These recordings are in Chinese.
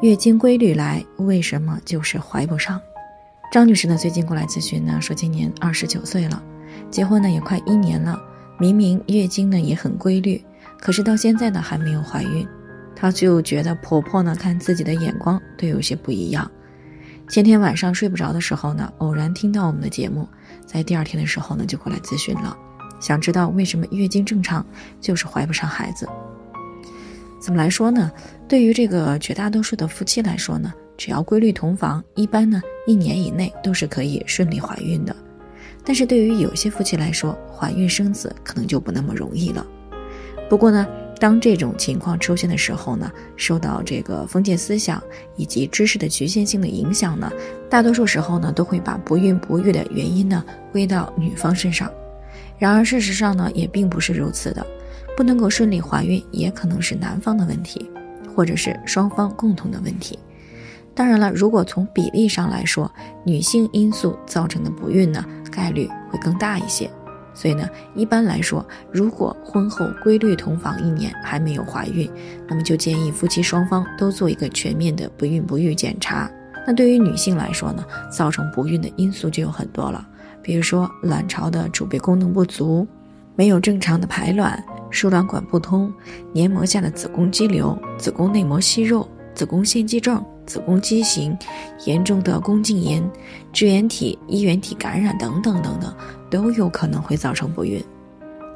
月经规律来，为什么就是怀不上？张女士呢，最近过来咨询呢，说今年二十九岁了，结婚呢也快一年了，明明月经呢也很规律，可是到现在呢还没有怀孕。她就觉得婆婆呢看自己的眼光都有些不一样。前天晚上睡不着的时候呢，偶然听到我们的节目，在第二天的时候呢就过来咨询了，想知道为什么月经正常就是怀不上孩子。怎么来说呢？对于这个绝大多数的夫妻来说呢，只要规律同房，一般呢一年以内都是可以顺利怀孕的。但是对于有些夫妻来说，怀孕生子可能就不那么容易了。不过呢，当这种情况出现的时候呢，受到这个封建思想以及知识的局限性的影响呢，大多数时候呢都会把不孕不育的原因呢归到女方身上。然而事实上呢，也并不是如此的。不能够顺利怀孕，也可能是男方的问题，或者是双方共同的问题。当然了，如果从比例上来说，女性因素造成的不孕呢，概率会更大一些。所以呢，一般来说，如果婚后规律同房一年还没有怀孕，那么就建议夫妻双方都做一个全面的不孕不育检查。那对于女性来说呢，造成不孕的因素就有很多了，比如说卵巢的储备功能不足，没有正常的排卵。输卵管不通、黏膜下的子宫肌瘤、子宫内膜息肉、子宫腺肌症、子宫畸形、严重的宫颈炎、支原体、衣原体感染等等等等，都有可能会造成不孕。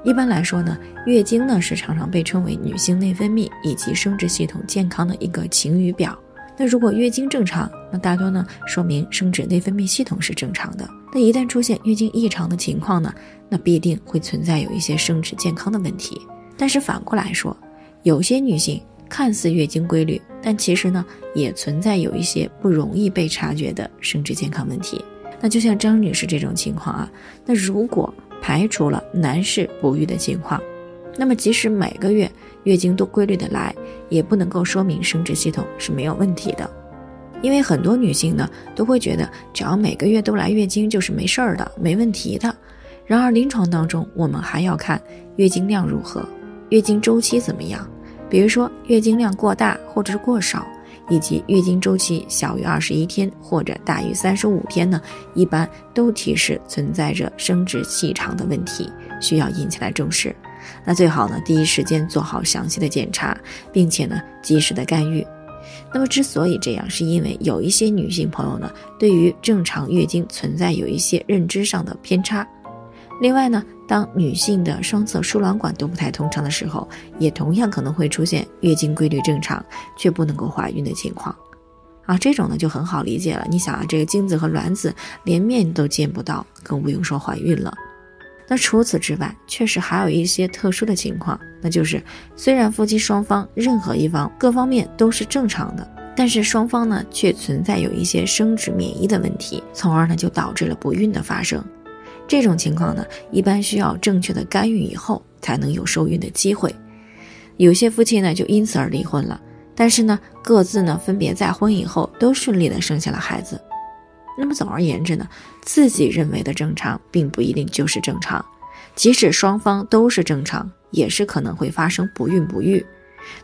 一般来说呢，月经呢是常常被称为女性内分泌以及生殖系统健康的一个晴雨表。那如果月经正常，那大多呢说明生殖内分泌系统是正常的。那一旦出现月经异常的情况呢，那必定会存在有一些生殖健康的问题。但是反过来说，有些女性看似月经规律，但其实呢也存在有一些不容易被察觉的生殖健康问题。那就像张女士这种情况啊，那如果排除了男士不育的情况，那么即使每个月。月经都规律的来，也不能够说明生殖系统是没有问题的，因为很多女性呢都会觉得只要每个月都来月经就是没事儿的、没问题的。然而临床当中，我们还要看月经量如何，月经周期怎么样。比如说月经量过大或者是过少，以及月经周期小于二十一天或者大于三十五天呢，一般都提示存在着生殖细长的问题，需要引起来重视。那最好呢，第一时间做好详细的检查，并且呢，及时的干预。那么之所以这样，是因为有一些女性朋友呢，对于正常月经存在有一些认知上的偏差。另外呢，当女性的双侧输卵管都不太通畅的时候，也同样可能会出现月经规律正常却不能够怀孕的情况。啊，这种呢就很好理解了。你想啊，这个精子和卵子连面都见不到，更不用说怀孕了。那除此之外，确实还有一些特殊的情况，那就是虽然夫妻双方任何一方各方面都是正常的，但是双方呢却存在有一些生殖免疫的问题，从而呢就导致了不孕的发生。这种情况呢，一般需要正确的干预以后才能有受孕的机会。有些夫妻呢就因此而离婚了，但是呢各自呢分别再婚以后都顺利的生下了孩子。那么总而言之呢，自己认为的正常，并不一定就是正常。即使双方都是正常，也是可能会发生不孕不育。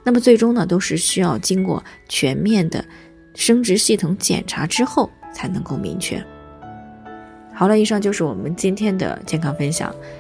那么最终呢，都是需要经过全面的生殖系统检查之后，才能够明确。好了，以上就是我们今天的健康分享。